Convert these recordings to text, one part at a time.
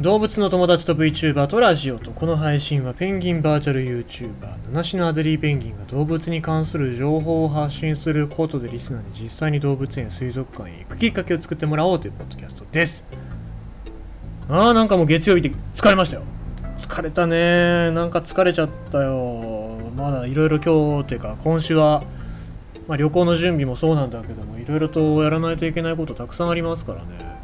動物の友達と VTuber とラジオとこの配信はペンギンバーチャル YouTuber 七種のアデリーペンギンが動物に関する情報を発信することでリスナーに実際に動物園や水族館へ行くきっかけを作ってもらおうというポッドキャストです。あーなんかもう月曜日で疲れましたよ。疲れたね。なんか疲れちゃったよ。まだいろいろ今日というか今週はまあ、旅行の準備もそうなんだけどもいろいろとやらないといけないことたくさんありますからね。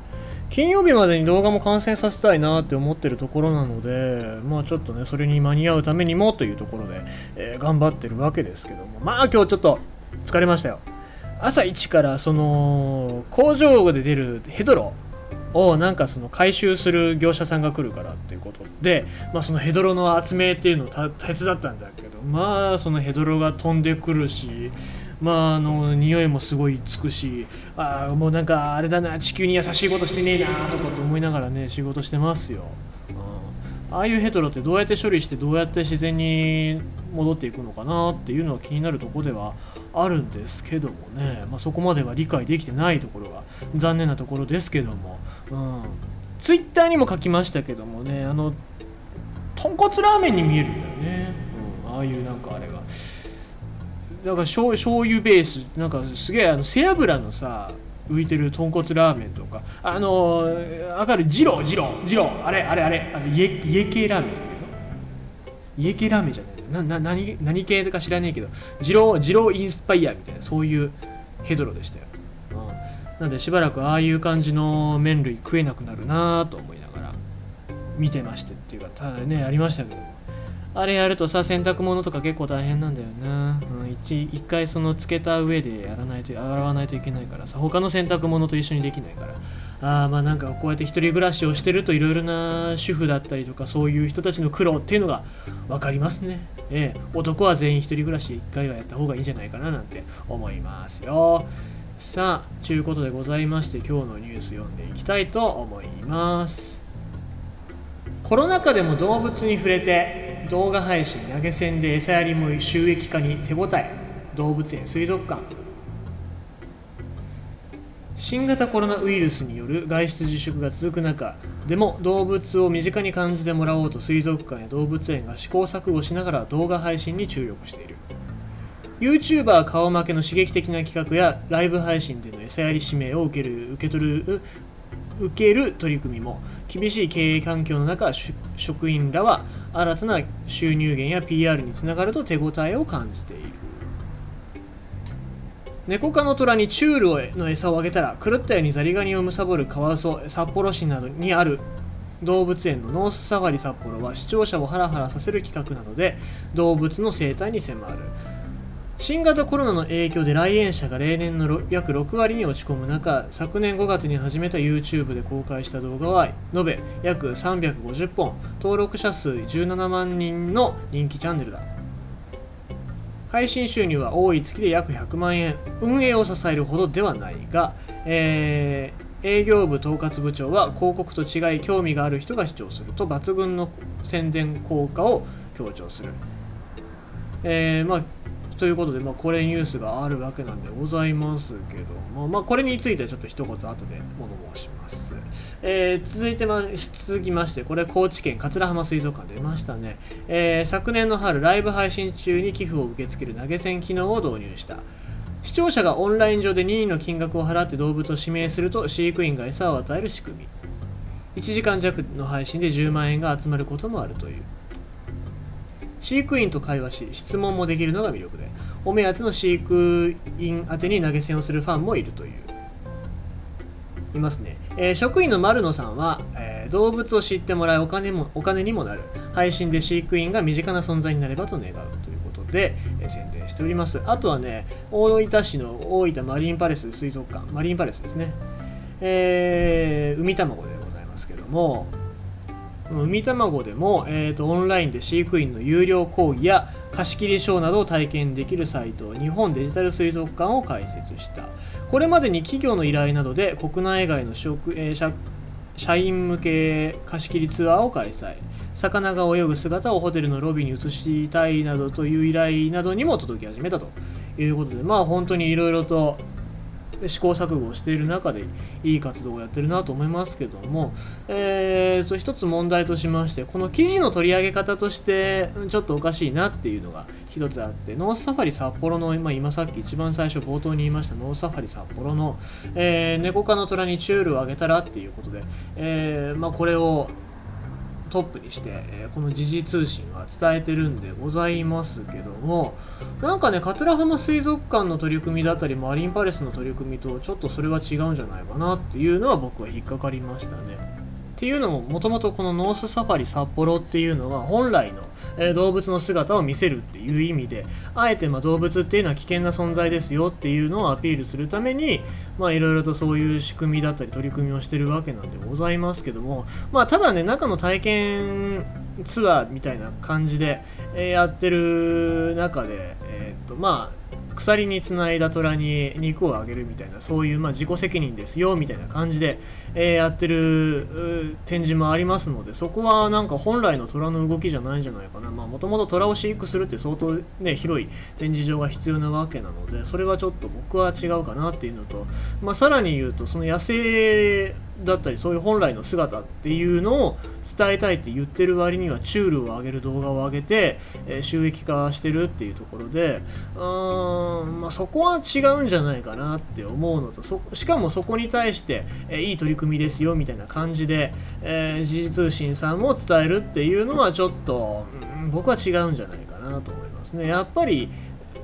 金曜日までに動画も完成させたいなって思ってるところなのでまあちょっとねそれに間に合うためにもというところで、えー、頑張ってるわけですけども。まあ今日ちょっと疲れましたよ。朝一からその工場で出るヘドロをなんかその回収する業者さんが来るからっていうことで、まあ、そのヘドロの集めっていうのを手伝ったんだけどまあそのヘドロが飛んでくるしまああの匂いもすごいつくしあもうなんかあれだな地球に優しいことしてねえなとかって思いながらね仕事してますよ、うん、ああいうヘトロってどうやって処理してどうやって自然に戻っていくのかなっていうのは気になるとこではあるんですけどもね、まあ、そこまでは理解できてないところが残念なところですけども、うん、ツイッターにも書きましたけどもねあの豚骨ラーメンに見えるんだよね、うん、ああいうなんかあれが。だから醤油ベースなんかすげえあの背脂のさ浮いてる豚骨ラーメンとか。あのー、かる？二郎二郎二郎。あれあれあれ。あの家系ラーメンっていうの？家系ラーメンじゃないなな何何系か知らねえけど。二郎二郎インスパイアみたいなそういうヘドロでしたよ、うん、なんでしばらくああいう感じの麺類食えなくなるなと思いながら見てましてっていうかただねありましたけど。あれやるとさ洗濯物とか結構大変なんだよな、うん、一一回そのつけた上でやらないと洗わないといけないからさ。他の洗濯物と一緒にできないから。あまあなんかこうやって一人暮らしをしてるといろいろな主婦だったりとかそういう人たちの苦労っていうのが分かりますね。ええ男は全員一人暮らし一回はやった方がいいんじゃないかななんて思いますよ。さあちゅうことでございまして今日のニュース読んでいきたいと思います。コロナ禍でも動物に触れて動画配信投げ銭で餌やりも収益化に手応え動物園水族館。新型コロナウイルスによる外出自粛が続く中でも動物を身近に感じてもらおうと水族館や動物園が試行錯誤しながら動画配信に注力している。YouTuber 顔負けの刺激的な企画やライブ配信での餌やり指名を受ける受け取る受ける取り組みも厳しい経営環境の中職員らは新たな収入源や PR につながると手応えを感じている。猫科の虎にチュールの餌をあげたら狂ったようにザリガニを貪るカワウソ札幌市などにある動物園のノースサファリ札幌は視聴者をハラハラさせる企画などで動物の生態に迫る。新型コロナの影響で来園者が例年の約6割に落ち込む中昨年5月に始めた YouTube で公開した動画は延べ約350本登録者数17万人の人気チャンネルだ。配信収入は多い月で約100万円。運営を支えるほどではないが、えー、営業部統括部長は広告と違い興味がある人が視聴すると抜群の宣伝効果を強調する、えーまあ、ということで、まあ、これニュースがあるわけなんでございますけども、まあ、これについてはちょっと一言後で物申します。えー、続いてま、続きまして、これ高知県桂浜水族館出ましたね、えー、昨年の春、ライブ配信中に寄付を受け付ける投げ銭機能を導入した。視聴者がオンライン上で任意の金額を払って動物を指名すると飼育員が餌を与える仕組み。1時間弱の配信で10万円が集まることもあるという。飼育員と会話し質問もできるのが魅力でお目当ての飼育員宛てに投げ銭をするファンもいるという。いますね、えー、職員の丸野さんは、えー、動物を知ってもらいお金もお金にもなる。配信で飼育員が身近な存在になればと願うということで、えー、宣伝しております。あとはね大分市の大分マリンパレス水族館マリンパレスですね。えー、海卵でございますけども海卵でも、えーと、オンラインで飼育員の有料講義や貸切ショーなどを体験できるサイト日本デジタル水族館を開設した。これまでに企業の依頼などで国内外の職、えー、社社員向け貸切ツアーを開催。魚が泳ぐ姿をホテルのロビーに移したいなどという依頼などにも届き始めたということでまあ本当にいろいろと試行錯誤をしている中でいい活動をやってるなと思いますけども、えー、と一つ問題としましてこの記事の取り上げ方としてちょっとおかしいなっていうのが一つあってノースサファリ札幌の、ま、今さっき一番最初冒頭に言いましたノースサファリ札幌の、えー、猫科の虎にチュールをあげたらっていうことで、えーまあ、これをトップにして、えー、この時事通信は伝えてるんでございますけどもなんかね桂浜水族館の取り組みだったりマリンパレスの取り組みとちょっとそれは違うんじゃないかなっていうのは僕は引っかかりましたね。っていうのももともとこのノースサファリ札幌っていうのが本来の、えー、動物の姿を見せるっていう意味であえてま動物っていうのは危険な存在ですよっていうのをアピールするためにまあいろいろとそういう仕組みだったり取り組みをしてるわけなんでございますけどもまあただね中の体験ツアーみたいな感じで、え、やってる中でえー、っとまあ鎖につないだ虎に肉をあげるみたいなそういうまあ自己責任ですよみたいな感じで、えー、やってる展示もありますのでそこはなんか本来の虎の動きじゃないんじゃないかな。もともと虎を飼育するって相当ね広い展示場が必要なわけなのでそれはちょっと僕は違うかなっていうのと、まあ、さらに言うとその野生だったりそういう本来の姿っていうのを伝えたいって言ってる割にはチュールを上げる動画を上げて、えー、収益化してるっていうところでうーん、まあ、そこは違うんじゃないかなって思うのとしかもそこに対して、えー、いい取り組みですよみたいな感じで、えー、時事通信さんも伝えるっていうのはちょっと、うん、僕は違うんじゃないかなと思いますね。やっぱり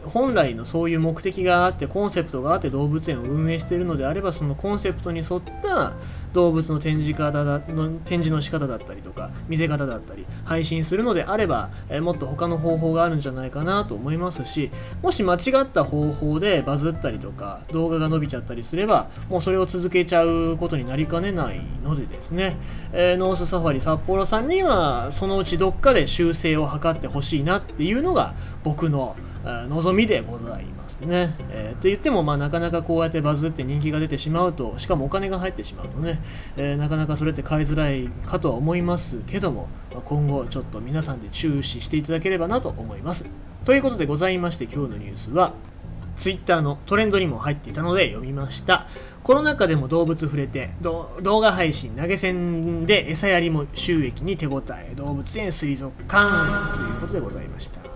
本来のそういう目的があってコンセプトがあって動物園を運営しているのであればそのコンセプトに沿った動物の展示方だの展示の仕方だったりとか見せ方だったり配信するのであれば、えもっと他の方法があるんじゃないかなと思いますしもし間違った方法でバズったりとか動画が伸びちゃったりすればもうそれを続けちゃうことになりかねないのでですね、えー、ノースサファリ札幌さんにはそのうちどっかで修正を図ってほしいなっていうのが僕の望みでございますね。えー、と言っても、まあ、なかなかこうやってバズって人気が出てしまうと、しかもお金が入ってしまうとね、えー、なかなかそれって買いづらいかとは思いますけども、まあ、今後ちょっと皆さんで注視していただければなと思います。ということでございまして、今日のニュースは、ツイッターのトレンドにも入っていたので読みました。コロナ禍でも動物触れて、動画配信、投げ銭で餌やりも収益に手応え、動物園水族館ということでございました。